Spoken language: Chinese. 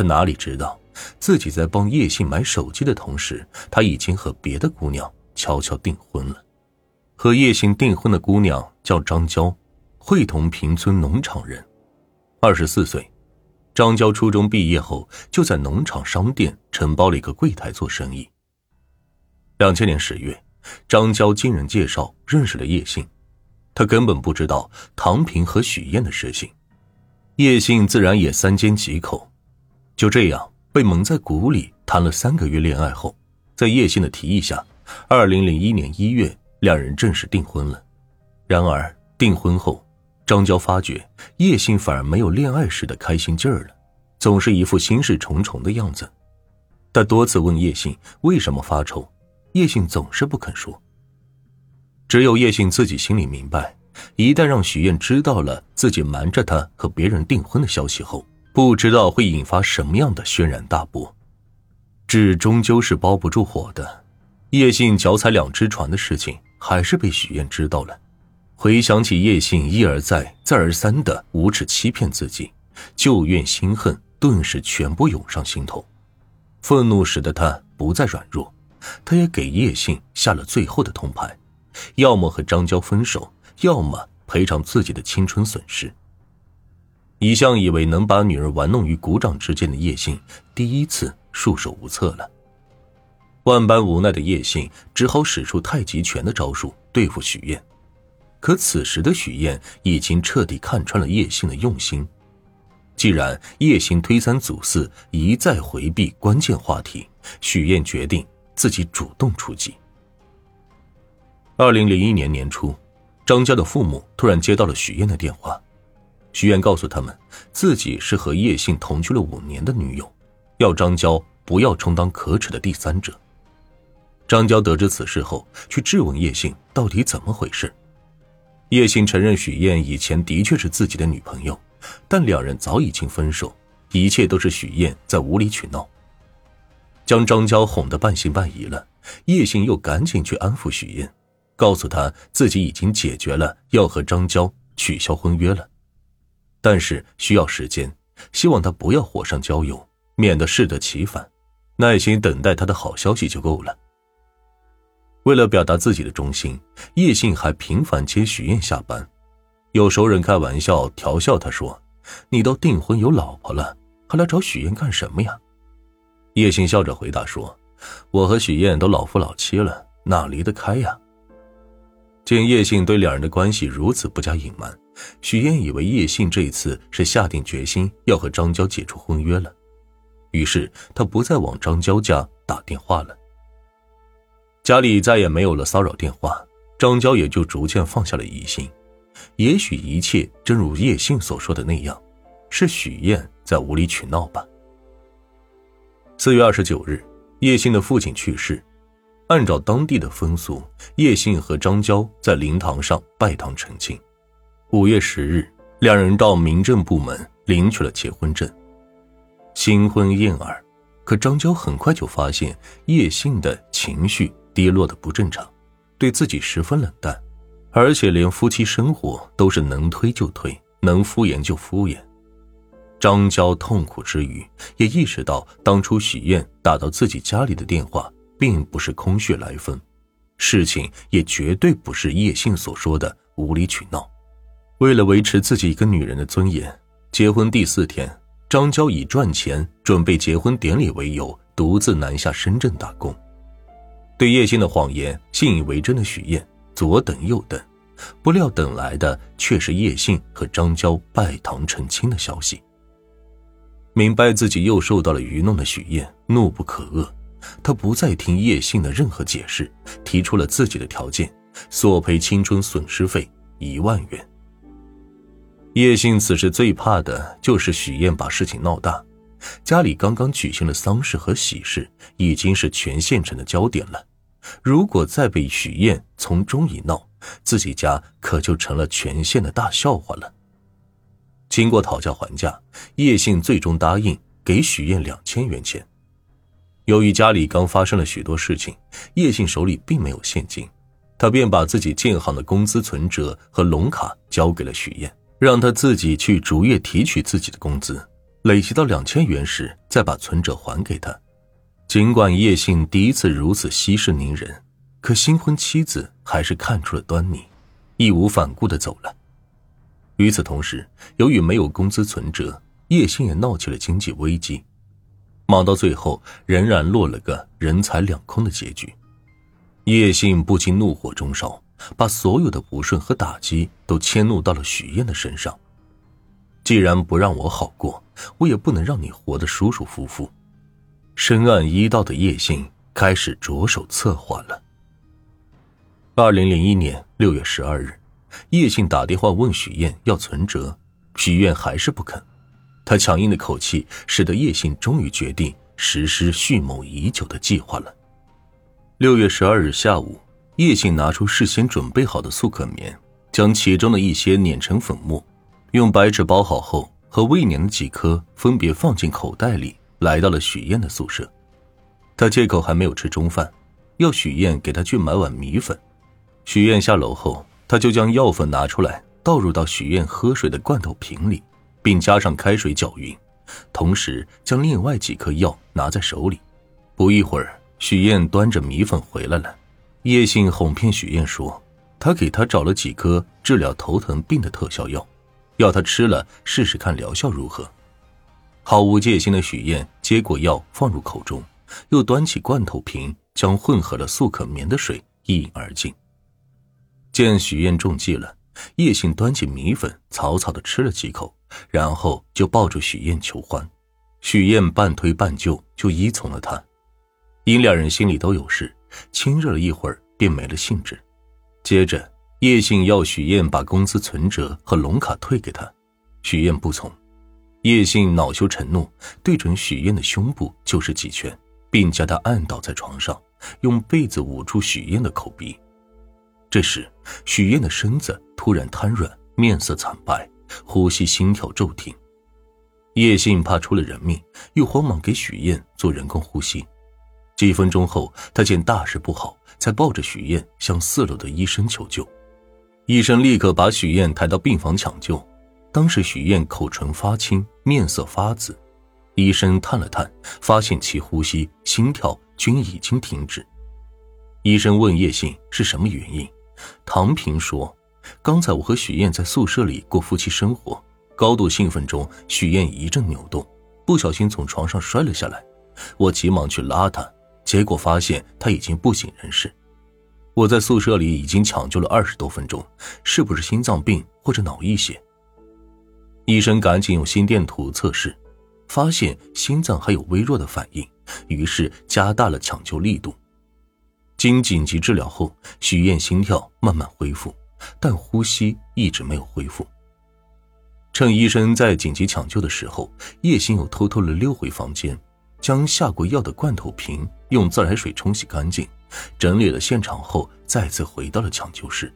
他哪里知道，自己在帮叶信买手机的同时，他已经和别的姑娘悄悄订婚了。和叶信订婚的姑娘叫张娇，会同平村农场人，二十四岁。张娇初中毕业后就在农场商店承包了一个柜台做生意。两千年十月，张娇经人介绍认识了叶信，他根本不知道唐平和许燕的事情，叶信自然也三缄其口。就这样被蒙在鼓里谈了三个月恋爱后，在叶信的提议下，二零零一年一月。两人正式订婚了，然而订婚后，张娇发觉叶信反而没有恋爱时的开心劲儿了，总是一副心事重重的样子。他多次问叶信为什么发愁，叶信总是不肯说。只有叶信自己心里明白，一旦让许燕知道了自己瞒着他和别人订婚的消息后，不知道会引发什么样的轩然大波。纸终究是包不住火的，叶信脚踩两只船的事情。还是被许燕知道了。回想起叶信一而再、再而三的无耻欺骗自己，旧怨新恨顿时全部涌上心头。愤怒使得他不再软弱，他也给叶信下了最后的通牌：要么和张娇分手，要么赔偿自己的青春损失。一向以为能把女儿玩弄于股掌之间的叶信，第一次束手无策了。万般无奈的叶信只好使出太极拳的招数对付许燕，可此时的许燕已经彻底看穿了叶信的用心。既然叶信推三阻四，一再回避关键话题，许燕决定自己主动出击。二零零一年年初，张家的父母突然接到了许燕的电话，许燕告诉他们自己是和叶信同居了五年的女友，要张娇不要充当可耻的第三者。张娇得知此事后，去质问叶信到底怎么回事。叶信承认许燕以前的确是自己的女朋友，但两人早已经分手，一切都是许燕在无理取闹。将张娇哄得半信半疑了，叶信又赶紧去安抚许燕，告诉她自己已经解决了要和张娇取消婚约了，但是需要时间，希望他不要火上浇油，免得适得其反，耐心等待他的好消息就够了。为了表达自己的忠心，叶信还频繁接许燕下班。有熟人开玩笑调笑他说：“你都订婚有老婆了，还来找许燕干什么呀？”叶信笑着回答说：“我和许燕都老夫老妻了，哪离得开呀？”见叶信对两人的关系如此不加隐瞒，许燕以为叶信这次是下定决心要和张娇解除婚约了，于是她不再往张娇家打电话了。家里再也没有了骚扰电话，张娇也就逐渐放下了疑心。也许一切真如叶信所说的那样，是许燕在无理取闹吧。四月二十九日，叶信的父亲去世，按照当地的风俗，叶信和张娇在灵堂上拜堂成亲。五月十日，两人到民政部门领取了结婚证。新婚燕尔，可张娇很快就发现叶信的情绪。低落的不正常，对自己十分冷淡，而且连夫妻生活都是能推就推，能敷衍就敷衍。张娇痛苦之余，也意识到当初许燕打到自己家里的电话，并不是空穴来风，事情也绝对不是叶信所说的无理取闹。为了维持自己一个女人的尊严，结婚第四天，张娇以赚钱准备结婚典礼为由，独自南下深圳打工。对叶信的谎言信以为真的许燕左等右等，不料等来的却是叶信和张娇拜堂成亲的消息。明白自己又受到了愚弄的许燕怒不可遏，她不再听叶信的任何解释，提出了自己的条件：索赔青春损失费一万元。叶信此时最怕的就是许燕把事情闹大，家里刚刚举行了丧事和喜事，已经是全县城的焦点了。如果再被许燕从中一闹，自己家可就成了全县的大笑话了。经过讨价还价，叶信最终答应给许燕两千元钱。由于家里刚发生了许多事情，叶信手里并没有现金，他便把自己建行的工资存折和龙卡交给了许燕，让他自己去逐月提取自己的工资。累积到两千元时，再把存折还给他。尽管叶信第一次如此息事宁人，可新婚妻子还是看出了端倪，义无反顾的走了。与此同时，由于没有工资存折，叶信也闹起了经济危机。忙到最后，仍然落了个人财两空的结局。叶信不禁怒火中烧，把所有的不顺和打击都迁怒到了许燕的身上。既然不让我好过，我也不能让你活得舒舒服服。深谙医道的叶信开始着手策划了。二零零一年六月十二日，叶信打电话问许燕要存折，许燕还是不肯。他强硬的口气使得叶信终于决定实施蓄谋已久的计划了。六月十二日下午，叶信拿出事先准备好的速可棉，将其中的一些碾成粉末，用白纸包好后，和未碾的几颗分别放进口袋里，来到了许燕的宿舍。他借口还没有吃中饭，要许燕给他去买碗米粉。许燕下楼后，他就将药粉拿出来，倒入到许燕喝水的罐头瓶里。并加上开水搅匀，同时将另外几颗药拿在手里。不一会儿，许燕端着米粉回来了。叶信哄骗许燕说，他给她找了几颗治疗头疼病的特效药，要她吃了试试看疗效如何。毫无戒心的许燕接过药放入口中，又端起罐头瓶，将混合了速可眠的水一饮而尽。见许燕中计了，叶信端起米粉草草的吃了几口。然后就抱住许燕求欢，许燕半推半就就依从了他。因两人心里都有事，亲热了一会儿便没了兴致。接着叶信要许燕把工资存折和龙卡退给他，许燕不从。叶信恼羞成怒，对准许燕的胸部就是几拳，并将她按倒在床上，用被子捂住许燕的口鼻。这时许燕的身子突然瘫软，面色惨白。呼吸、心跳骤停，叶信怕出了人命，又慌忙给许燕做人工呼吸。几分钟后，他见大事不好，才抱着许燕向四楼的医生求救。医生立刻把许燕抬到病房抢救。当时许燕口唇发青，面色发紫。医生探了探，发现其呼吸、心跳均已经停止。医生问叶信是什么原因，唐平说。刚才我和许燕在宿舍里过夫妻生活，高度兴奋中，许燕一阵扭动，不小心从床上摔了下来。我急忙去拉她，结果发现他已经不省人事。我在宿舍里已经抢救了二十多分钟，是不是心脏病或者脑溢血？医生赶紧用心电图测试，发现心脏还有微弱的反应，于是加大了抢救力度。经紧急治疗后，许燕心跳慢慢恢复。但呼吸一直没有恢复。趁医生在紧急抢救的时候，叶星又偷偷的溜回房间，将下过药的罐头瓶用自来水冲洗干净，整理了现场后，再次回到了抢救室。